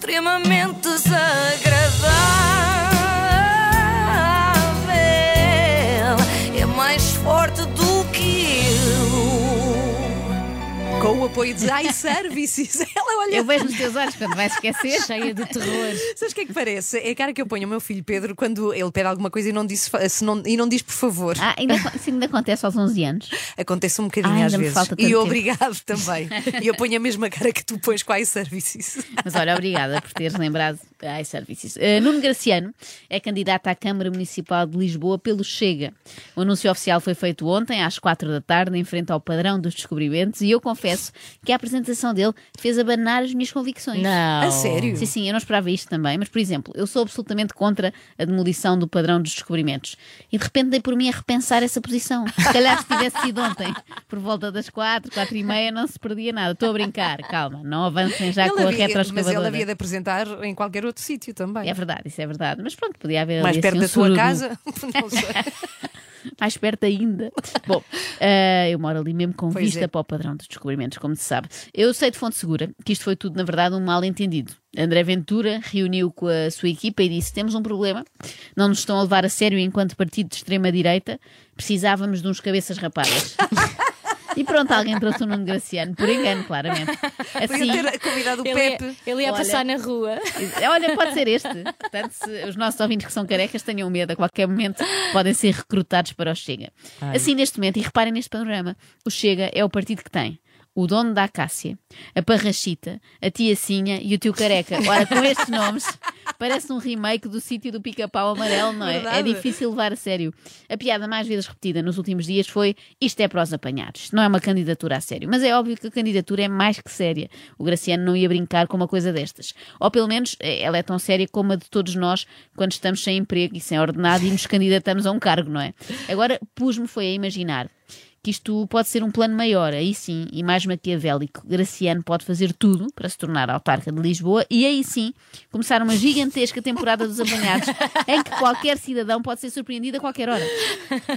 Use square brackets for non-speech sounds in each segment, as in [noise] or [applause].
extremamente desagradável. O apoio de iServices. [laughs] Ela olha. Eu vejo nos teus olhos quando vais esquecer. Cheia de terror. Sabes o que é que parece? É a cara que eu ponho ao meu filho Pedro quando ele pede alguma coisa e não diz, se não, e não diz por favor. Ah, ainda, isso ainda acontece aos 11 anos. Acontece um bocadinho Ai, às vezes. E tempo. obrigado também. e eu ponho a mesma cara que tu pões com a iServices. Mas olha, obrigada por teres lembrado iServices. Uh, Nuno Graciano é candidato à Câmara Municipal de Lisboa pelo Chega. O anúncio oficial foi feito ontem, às quatro da tarde, em frente ao padrão dos descobrimentos, e eu confesso que a apresentação dele fez abanar as minhas convicções. Não. A sério? Sim, sim, eu não esperava isto também, mas por exemplo, eu sou absolutamente contra a demolição do padrão dos descobrimentos e de repente dei por mim a repensar essa posição. Se calhar se tivesse sido ontem, por volta das quatro, quatro e meia, não se perdia nada. Estou a brincar, calma, não avancem já Ele com a havia- mas retroescavadora. ele havia de apresentar em qualquer outro sítio também. É verdade, isso é verdade. Mas pronto, podia haver Mais ali, perto assim, da um tua sururu. casa? [laughs] [laughs] Não sei. Mais perto ainda. Bom, eh, eu moro ali mesmo com Pois vista é. para o padrão dos descobrimentos, como se sabe. Eu sei de fonte segura que isto foi tudo, na verdade, um mal-entendido. André Ventura reuniu com a sua equipa e disse: Temos um problema, não nos estão a levar a sério enquanto partido de extrema-direita, precisávamos de uns cabeças rapadas. [laughs] E pronto, alguém trouxe o Nuno Graciano, por engano, claramente. Assim, Podia ter convidado o Ele Pepe. ia, ele ia Olha. passar na rua. Olha, pode ser este. Portanto, se os nossos ouvintes que são carecas tenham medo, a qualquer momento podem ser recrutados para o Chega. Assim, neste momento, e reparem neste panorama, o Chega é o partido que tem o dono da Acácia, a Parrachita, a Tiacinha e o Tio Careca. Ora, com estes nomes, parece um remake do sítio do pica-pau amarelo, não é? É Verdade. difícil levar a sério. A piada mais vezes repetida nos últimos dias foi isto é para os apanhados. Isto não é uma candidatura a sério. Mas é óbvio que a candidatura é mais que séria. O Graciano não ia brincar com uma coisa destas. Ou pelo menos eh, ela é tão séria como a de todos nós quando estamos sem emprego e sem ordenado e nos candidatamos a um cargo, não é? Agora, pus-me foi a imaginar que isto pode ser um plano maior, aí sim, e mais maquiavélico. Graciano pode fazer tudo para se tornar autarca de Lisboa e aí sim começar uma gigantesca temporada dos apanhados [laughs] em que qualquer cidadão pode ser surpreendido a qualquer hora,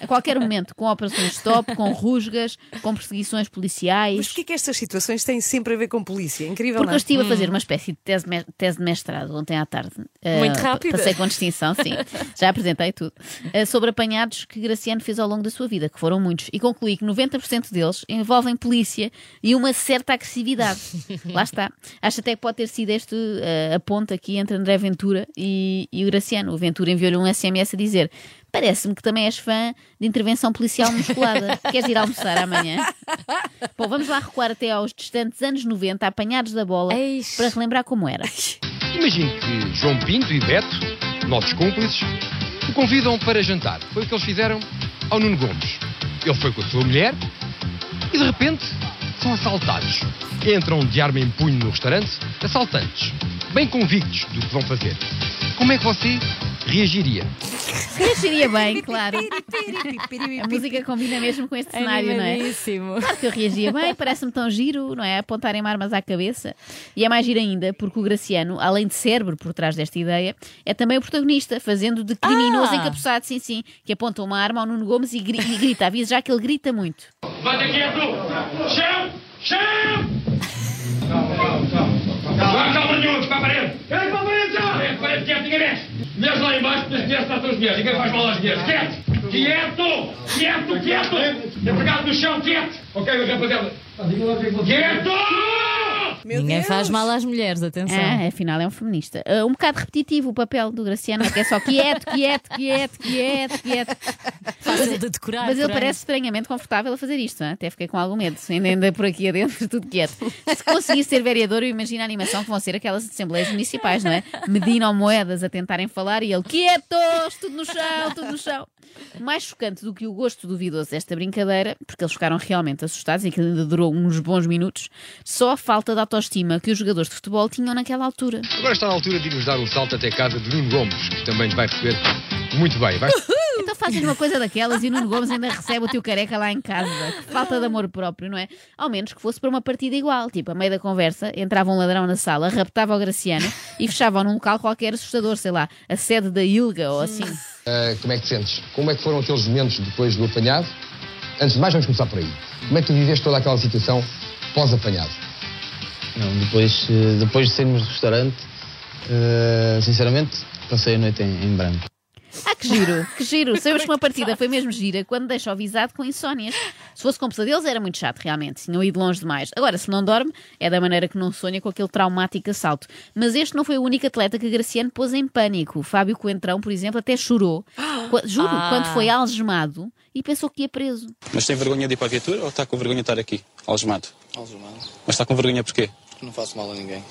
a qualquer momento, com operações stop, com rusgas, com perseguições Mas policiais. porquê que estas situações têm sempre a ver com polícia? Incrível, Porque não eu é? estive a fazer uma espécie de tese, tese de mestrado ontem à tarde. Eh, Muito rápida. Passei com distinção, sim. [laughs] Já apresentei tudo. Eh, sobre apanhados que Graciano fez ao longo da sua vida, que foram muitos. E concluí que 90% deles envolvem polícia e uma certa agressividade. [laughs] Lá está. Acho até que pode ter sido este eh, a ponta aqui entre André Ventura e, e o Graciano. O Ventura enviou-lhe um SMS a dizer. Parece-me que também és fã de intervenção policial musculada. [laughs] Queres ir almoçar amanhã? Bom, vamos lá recuar até aos distantes anos 90, apanhados da bola, Eish. para relembrar como era. Imagine que João Pinto e Beto, novos cúmplices, o convidam para jantar. Foi o que eles fizeram ao Nuno Gomes. Ele foi com a sua mulher e de repente são assaltados. Entram de arma em punho no restaurante, assaltantes, bem convictos do que vão fazer. Como é que você reagiria? Reagiria bem, claro. A música combina mesmo com este cenário, não é? Claro que eu reagia bem, parece-me tão giro, não é? Apontarem armas à cabeça. E é mais giro ainda, porque o Graciano, além de cérebro por trás desta ideia, é também o protagonista, fazendo de criminoso Ah! encapuçado, sim, sim, que aponta uma arma ao Nuno Gomes e, gri- e grita. Avisa já que ele grita muito. Bata quieto! Chão! Chão! Não calma nenhuma, para a parede! Quem para a parede já? É, parede quieto, ninguém mexe! Mulheres lá embaixo, tratam as mulheres, ninguém faz mal às mulheres. Quieto! Quieto! Quieto, quieto! Empregado no chão, quieto! Ok, rapaziada. Quieto! Meu Ninguém Deus. faz mal às mulheres, atenção. Ah, afinal é um feminista. Ah, um bocado repetitivo o papel do Graciano, que é só quieto, quieto, quieto, quieto, quieto. Fácil de decorar. Mas ele parece estranhamente confortável a fazer isto, é? até fiquei com algum medo. Ainda anda por aqui adentro, tudo quieto. Se conseguir ser vereador, eu imagino a animação que vão ser aquelas assembleias municipais, não é? Medina ou moedas a tentarem falar e ele quietos, tudo no chão, tudo no chão. Mais chocante do que o gosto duvidoso desta brincadeira, porque eles ficaram realmente assustados e que ainda durou uns bons minutos, só a falta de autoestima que os jogadores de futebol tinham naquela altura. Agora está na altura de irmos dar um salto até casa de Nuno Gomes, que também vai receber muito bem. Vai... Fazes uma coisa daquelas e o Nuno Gomes ainda recebe o teu careca lá em casa. Que falta de amor próprio, não é? Ao menos que fosse para uma partida igual. Tipo, a meio da conversa, entrava um ladrão na sala, raptava o Graciano e fechava num local qualquer assustador, sei lá, a sede da Ilga ou assim. Ah, como é que te sentes? Como é que foram aqueles momentos depois do apanhado? Antes de mais, vamos começar por aí. Como é que tu viveste toda aquela situação pós-apanhado? Não, depois, eh, depois de sairmos do restaurante, Eh, sinceramente, passei a noite em, em branco. Ah, que giro, [laughs] que giro. Sabemos que uma partida foi mesmo gira quando deixa o avisado com insónias. Se fosse com pesadelos era muito chato, realmente. Tinham ido longe demais. Agora, se não dorme, é da maneira que não sonha com aquele traumático assalto. Mas este não foi o único atleta que Graciano pôs em pânico. O Fábio Coentrão, por exemplo, até chorou. [gasps] Juro, quando foi algemado e pensou que ia preso. Mas tem vergonha de ir para a viatura ou está com vergonha de estar aqui, algemado? Algemado. Mas está com vergonha porquê? Não faço mal a ninguém.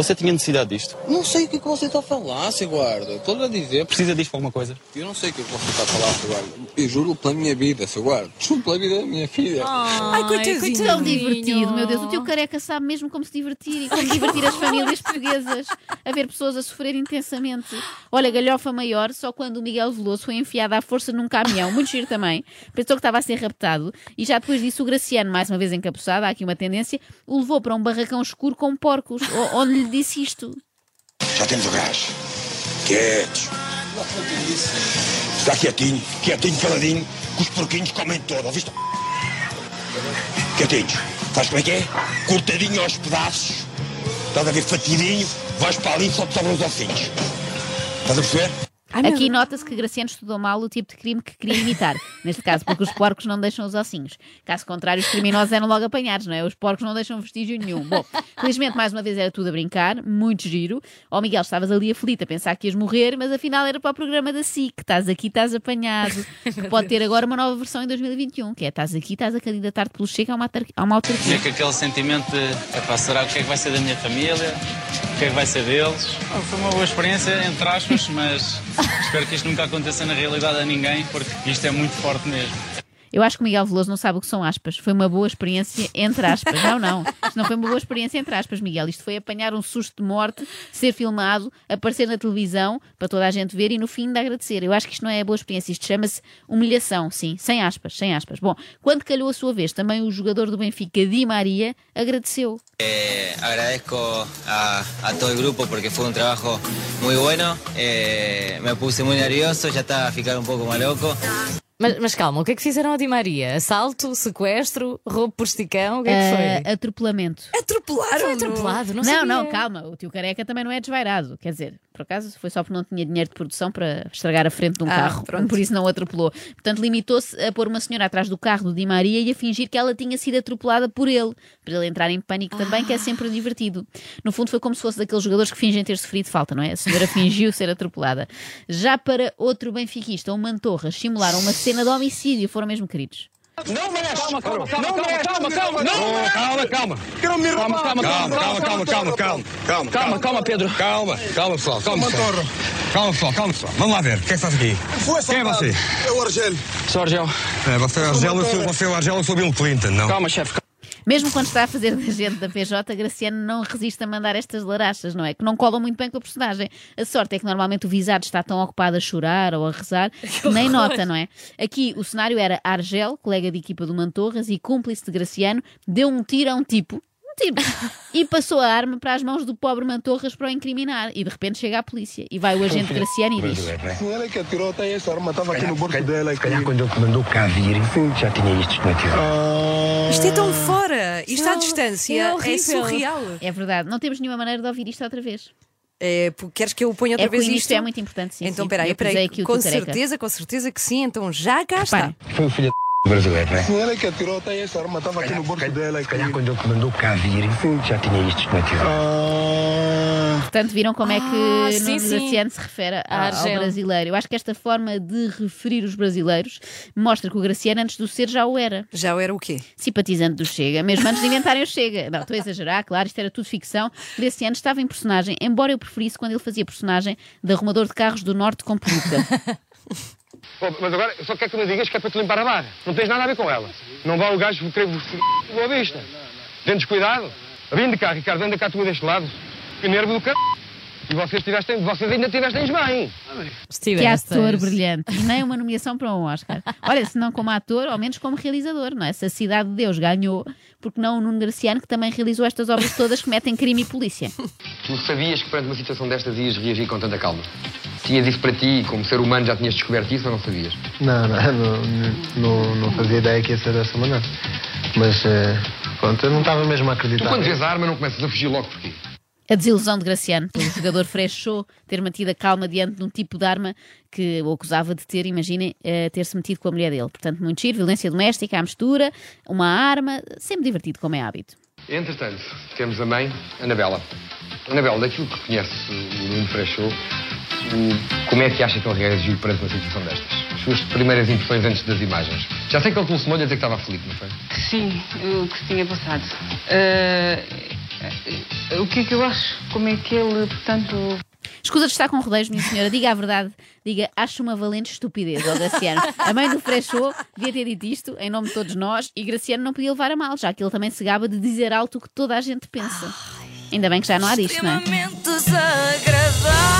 Você tinha necessidade disto? Não sei o que, é que você está a falar, seu guarda. Estou a dizer. Precisa disto para alguma coisa? Eu não sei o que, é que você está a falar, seu guarda. Eu juro pela minha vida, seu guarda. Juro pela vida da minha filha. Ai, coitadinho. Tão divertido, meu Deus. O teu careca sabe mesmo como se divertir e como divertir as famílias portuguesas a ver pessoas a sofrer intensamente. Olha, galhofa maior, só quando o Miguel Veloso foi enfiado à força num caminhão, muito giro também, pensou que estava a ser raptado e já depois disso o Graciano, mais uma vez encapuçado, há aqui uma tendência, o levou para um barracão escuro com porcos, onde lhe disse isto. Já temos o gás. Quietos. Está quietinho, quietinho, caladinho, que os porquinhos comem todo, ouviste? Quietinhos. Sabes como é que é? Cortadinho aos pedaços. Estás a ver fatidinho, vais para ali só te sobram os ossinhos. Estás a perceber? Ai, Aqui nota-se que Graciano estudou mal o tipo de crime que queria imitar. [laughs] Neste caso, porque os porcos não deixam os ossinhos. Caso contrário, os criminosos eram logo apanhados, não é? Os porcos não deixam vestígio nenhum. Bom, felizmente, mais uma vez era tudo a brincar, muito giro. Ó Miguel, estavas ali aflito a pensar que ias morrer, mas afinal era para o programa da SIC. Estás aqui, estás apanhado. [laughs] Que pode ter agora uma nova versão em 2021, que é estás aqui, estás a candidatar-te pelo Chega a uma, autarquia. É que aquele sentimento de, epá, será o que é que vai ser da minha família? O que é que vai ser deles? Oh, foi uma boa experiência, entre aspas, mas [laughs] espero que isto nunca aconteça na realidade a ninguém, porque isto é muito forte mesmo. Eu acho que o Miguel Veloso não sabe o que são aspas. Foi uma boa experiência entre aspas. Não, não. Isto não foi uma boa experiência entre aspas, Miguel. Isto foi apanhar um susto de morte, ser filmado, aparecer na televisão para toda a gente ver e no fim ainda agradecer. Eu acho que isto não é boa experiência. Isto chama-se humilhação, sim. Sem aspas, sem aspas. Bom, quando calhou a sua vez, também o jogador do Benfica, Di Maria, agradeceu. Eh, agradezco a, a todo el grupo porque fue un trabajo muy bueno. Eh, me puse muy nervioso, ya estaba a ficar un poco más loco. Mas, mas calma, o que é que fizeram ao Di Maria? Assalto, sequestro, roubo por esticão? O que é que foi? Ah, atropelamento. Atropelaram. Foi atropelado, não Não, sabia. não, calma. O tio Careca também não é desvairado. Quer dizer, por acaso foi só porque não tinha dinheiro de produção para estragar a frente de um Ah, carro. pronto. Por isso não o atropelou. Portanto, limitou-se a pôr uma senhora atrás do carro do Di Maria e a fingir que ela tinha sido atropelada por ele. Para ele entrar em pânico também, que é sempre divertido. No fundo, foi como se fosse daqueles jogadores que fingem ter sofrido falta, não é? A senhora fingiu ser atropelada. Já para outro benfiquista, um Mantorras, simularam uma cena de homicídio. Foram mesmo queridos. Não mexe! Calma, calma, calma, calma, calma, calma, não! Calma, calma. Quero me calma, calma, calma, calma, calma, calma, calma, calma, calma, calma, Pedro. Calma, calma, pessoal, calma, pessoal. Calma, pessoal, calma, pessoal. Vamos lá ver, o que é que faz aqui? Quem é você? É o Argel. Sou Argel. É, você é o Argel, eu sou, você é o Bill Clinton, não? Calma, chefe. Mesmo quando está a fazer de agente da PJ, Graciano não resiste a mandar estas larachas, não é? Que não colam muito bem com a personagem. A sorte é que normalmente o visado está tão ocupado a chorar ou a rezar [laughs] que nem nota, não é? Aqui o cenário era Argel, colega de equipa do Mantorras e cúmplice de Graciano, deu um tiro a um tipo. Um tiro. [laughs] E passou a arma para as mãos do pobre Mantorras para o incriminar. E de repente chega a polícia. E vai o agente Graciano e diz: Sim, ela que atirou, tem essa arma, estava aqui no bolso dela. Se calhar quando ele mandou cá vir, já tinha isto desconectado. Isto é tão fora. Isto à distância é é, surreal. É verdade, não temos nenhuma maneira de ouvir isto outra vez. É, porque queres que eu ponha outra É vez início isto? é muito importante, sim. Então, sim. peraí, Eu Com certeza, com certeza que sim. Então já cá está. Foi o filho brasileiro, não é? Sim, ela que atirou, tem essa arma, estava aqui no bolso dela. Se calhar quando ele mandou cá vir, já tinha isto desconectado. Ah, Portanto, viram como é que Ah, sim, Nuno. Graciano se refere a- A ao brasileiro. Eu acho que esta forma de referir os brasileiros mostra que o Graciano, antes do ser, já o era. Já era o quê? Simpatizante do Chega, mesmo antes de inventarem o Chega. Não, estou a exagerar, claro, isto era tudo ficção. Graciano estava em personagem, embora eu preferisse quando ele fazia personagem de arrumador de carros do Norte com peruca. [laughs] Oh, mas agora, só quero que me digas que é para te limpar a barra. Não tens nada a ver com ela. Não vá o gajo querer vos boa vista. Tem descuidado. Vim de cá, Ricardo, anda cá tu deste lado. Que nervo do c... E vocês, tivestem, vocês ainda tivestem bem. que ator brilhante. E nem uma nomeação para um Oscar. Olha, se não como ator, ao menos como realizador, não é? Se a Cidade de Deus ganhou, porque não o Nuno Graciano, que também realizou estas obras todas que metem crime e polícia. Tu sabias que perante uma situação destas ias reagir com tanta calma? Tinhas isso para ti, como ser humano já tinhas descoberto isso ou não sabias? Não, não, não, não, não fazia ideia que ia ser dessa maneira. Mas, eh, pronto, eu não estava mesmo a Tu acreditar. quando vês a arma não começas a fugir logo porquê? A desilusão de Graciano pelo [laughs] jogador Freixo ter mantido a calma diante de um tipo de arma que o acusava de ter, imaginem, eh, ter-se metido com a mulher dele. Portanto, muito giro, violência doméstica, à mistura, uma arma, sempre divertido, como é hábito. Entretanto, temos a mãe, Anabela. Anabela, daquilo que conhece o Nuno Freixo, o- como é que acha que ele reagiu perante uma situação destas? As suas primeiras impressões antes das imagens. Já sei que ele telefonou-lhe a dizer que estava aflito, não foi? Sim, o que se tinha passado. Eh, o que é que eu acho? Como é que ele, portanto. Escusa de estar com rodeios, minha senhora, diga a verdade. Diga, acho uma valente estupidez, ó Graciano. A mãe do Freixo devia ter dito isto em nome de todos nós e Graciano não podia levar a mal, já que ele também se gaba de dizer alto o que toda a gente pensa. Ainda bem que já não há disto, não é? Extremamente desagradável.